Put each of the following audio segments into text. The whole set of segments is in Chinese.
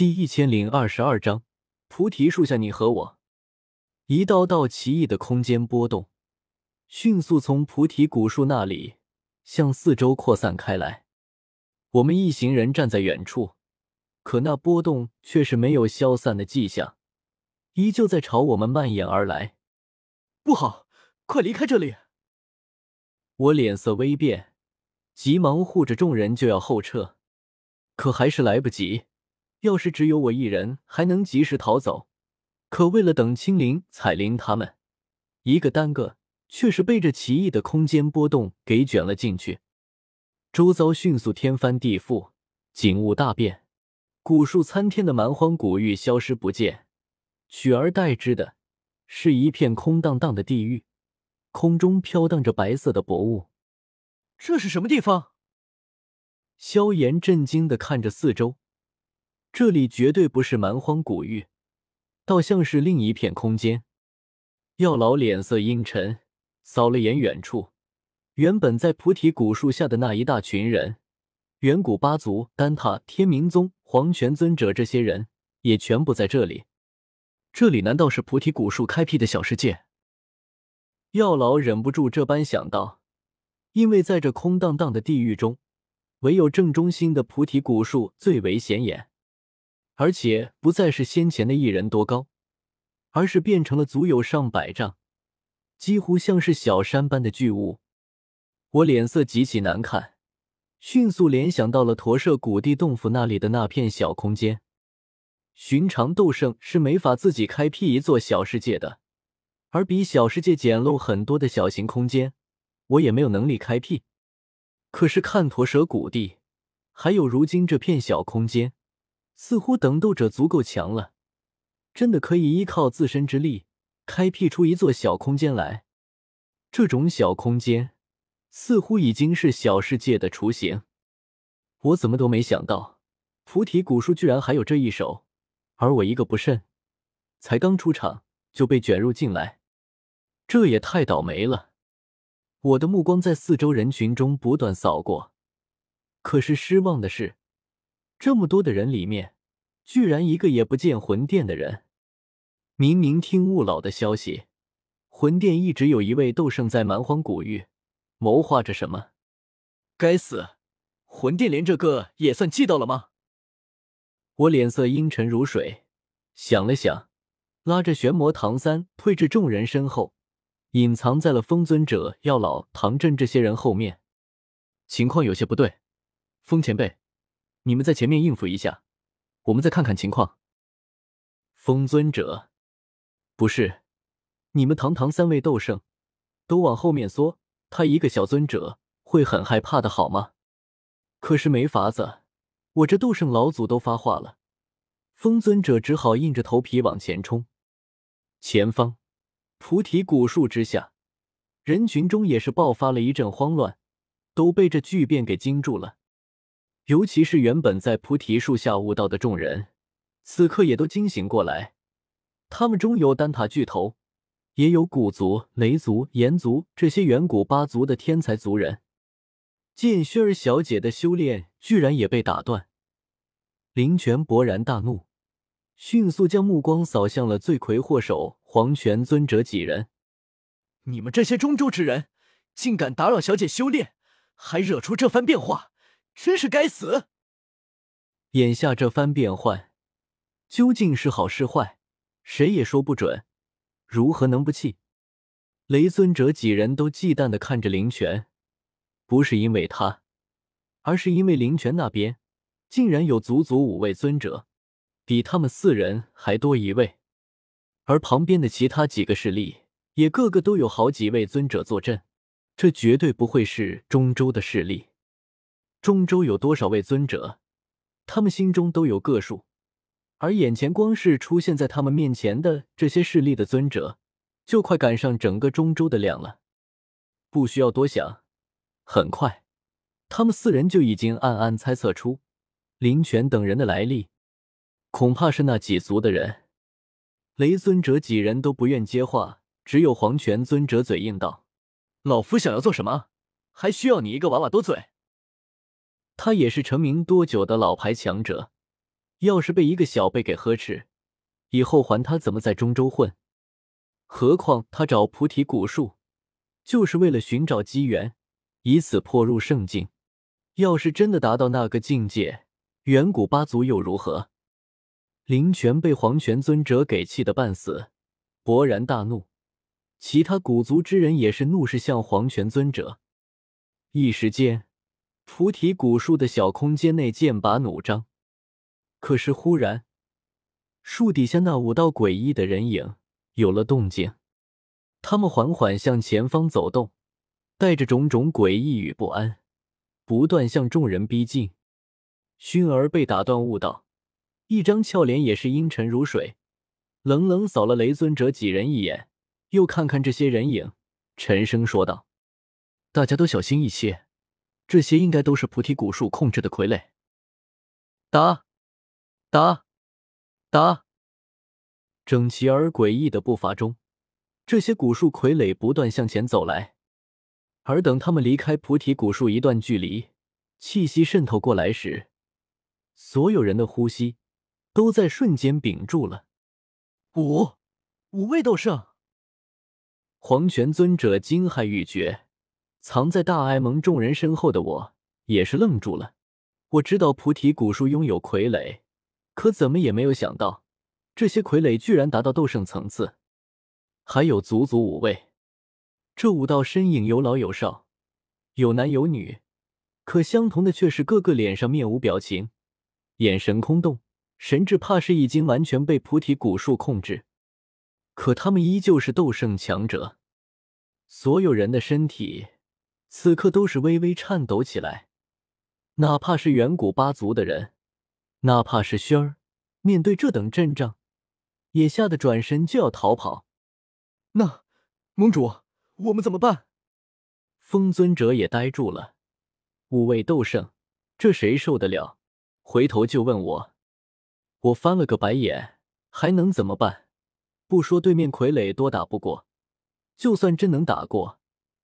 第一千零二十二章，菩提树下，你和我。一道道奇异的空间波动，迅速从菩提古树那里向四周扩散开来。我们一行人站在远处，可那波动却是没有消散的迹象，依旧在朝我们蔓延而来。不好，快离开这里！我脸色微变，急忙护着众人就要后撤，可还是来不及。要是只有我一人，还能及时逃走。可为了等青灵、彩铃他们，一个单个却是被这奇异的空间波动给卷了进去。周遭迅速天翻地覆，景物大变，古树参天的蛮荒古域消失不见，取而代之的是一片空荡荡的地狱，空中飘荡着白色的薄雾。这是什么地方？萧炎震惊的看着四周。这里绝对不是蛮荒古域，倒像是另一片空间。药老脸色阴沉，扫了眼远处，原本在菩提古树下的那一大群人，远古八族、丹塔、天明宗、黄泉尊者这些人也全部在这里。这里难道是菩提古树开辟的小世界？药老忍不住这般想到，因为在这空荡荡的地狱中，唯有正中心的菩提古树最为显眼。而且不再是先前的一人多高，而是变成了足有上百丈，几乎像是小山般的巨物。我脸色极其难看，迅速联想到了驼舍古地洞府那里的那片小空间。寻常斗圣是没法自己开辟一座小世界的，而比小世界简陋很多的小型空间，我也没有能力开辟。可是看驼舍古地，还有如今这片小空间。似乎等斗者足够强了，真的可以依靠自身之力开辟出一座小空间来。这种小空间似乎已经是小世界的雏形。我怎么都没想到，菩提古树居然还有这一手，而我一个不慎，才刚出场就被卷入进来，这也太倒霉了。我的目光在四周人群中不断扫过，可是失望的是。这么多的人里面，居然一个也不见魂殿的人。明明听雾老的消息，魂殿一直有一位斗圣在蛮荒古域谋划着什么。该死，魂殿连这个也算记到了吗？我脸色阴沉如水，想了想，拉着玄魔唐三退至众人身后，隐藏在了风尊者、药老、唐振这些人后面。情况有些不对，风前辈。你们在前面应付一下，我们再看看情况。风尊者，不是，你们堂堂三位斗圣，都往后面缩，他一个小尊者会很害怕的好吗？可是没法子，我这斗圣老祖都发话了。风尊者只好硬着头皮往前冲。前方，菩提古树之下，人群中也是爆发了一阵慌乱，都被这巨变给惊住了。尤其是原本在菩提树下悟道的众人，此刻也都惊醒过来。他们中有丹塔巨头，也有古族、雷族、炎族这些远古八族的天才族人。见薰儿小姐的修炼居然也被打断，林泉勃然大怒，迅速将目光扫向了罪魁祸首黄泉尊者几人。你们这些中州之人，竟敢打扰小姐修炼，还惹出这番变化！真是该死！眼下这番变换，究竟是好是坏，谁也说不准。如何能不气？雷尊者几人都忌惮的看着灵泉，不是因为他，而是因为灵泉那边竟然有足足五位尊者，比他们四人还多一位。而旁边的其他几个势力，也个个都有好几位尊者坐镇，这绝对不会是中州的势力。中州有多少位尊者，他们心中都有个数，而眼前光是出现在他们面前的这些势力的尊者，就快赶上整个中州的量了。不需要多想，很快，他们四人就已经暗暗猜测出林泉等人的来历，恐怕是那几族的人。雷尊者几人都不愿接话，只有黄泉尊者嘴硬道：“老夫想要做什么，还需要你一个娃娃多嘴？”他也是成名多久的老牌强者，要是被一个小辈给呵斥，以后还他怎么在中州混？何况他找菩提古树，就是为了寻找机缘，以此破入圣境。要是真的达到那个境界，远古八族又如何？灵泉被黄泉尊者给气得半死，勃然大怒。其他古族之人也是怒视向黄泉尊者。一时间，菩提古树的小空间内剑拔弩张。可是忽然，树底下那五道诡异的人影有了动静，他们缓缓向前方走动，带着种种诡异与不安，不断向众人逼近。薰儿被打断，悟道，一张俏脸也是阴沉如水，冷冷扫了雷尊者几人一眼。又看看这些人影，沉声说道：“大家都小心一些，这些应该都是菩提古树控制的傀儡。”打，打，打！整齐而诡异的步伐中，这些古树傀儡不断向前走来。而等他们离开菩提古树一段距离，气息渗透过来时，所有人的呼吸都在瞬间屏住了。五，五位斗圣。黄泉尊者惊骇欲绝，藏在大艾蒙众人身后的我也是愣住了。我知道菩提古树拥有傀儡，可怎么也没有想到，这些傀儡居然达到斗圣层次，还有足足五位。这五道身影有老有少，有男有女，可相同的却是个个脸上面无表情，眼神空洞，神智怕是已经完全被菩提古树控制。可他们依旧是斗圣强者，所有人的身体此刻都是微微颤抖起来，哪怕是远古八族的人，哪怕是轩儿，面对这等阵仗，也吓得转身就要逃跑。那盟主，我们怎么办？风尊者也呆住了。五位斗圣，这谁受得了？回头就问我，我翻了个白眼，还能怎么办？不说对面傀儡多打不过，就算真能打过，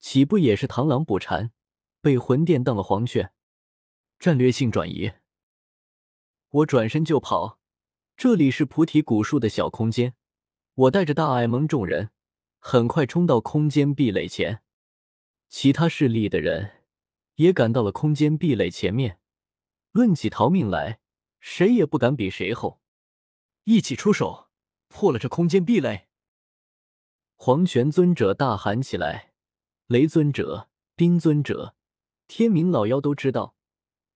岂不也是螳螂捕蝉，被魂殿当了黄雀？战略性转移，我转身就跑。这里是菩提古树的小空间，我带着大爱蒙众人，很快冲到空间壁垒前。其他势力的人也赶到了空间壁垒前面。论起逃命来，谁也不敢比谁后。一起出手！破了这空间壁垒！黄泉尊者大喊起来。雷尊者、冰尊者、天明老妖都知道，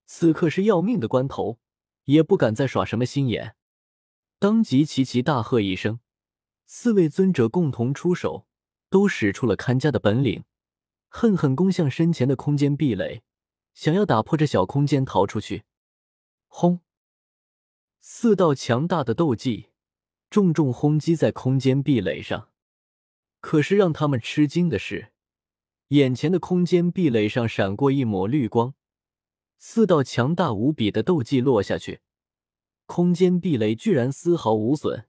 此刻是要命的关头，也不敢再耍什么心眼，当即齐齐大喝一声。四位尊者共同出手，都使出了看家的本领，狠狠攻向身前的空间壁垒，想要打破这小空间逃出去。轰！四道强大的斗技。重重轰击在空间壁垒上，可是让他们吃惊的是，眼前的空间壁垒上闪过一抹绿光，四道强大无比的斗技落下去，空间壁垒居然丝毫无损，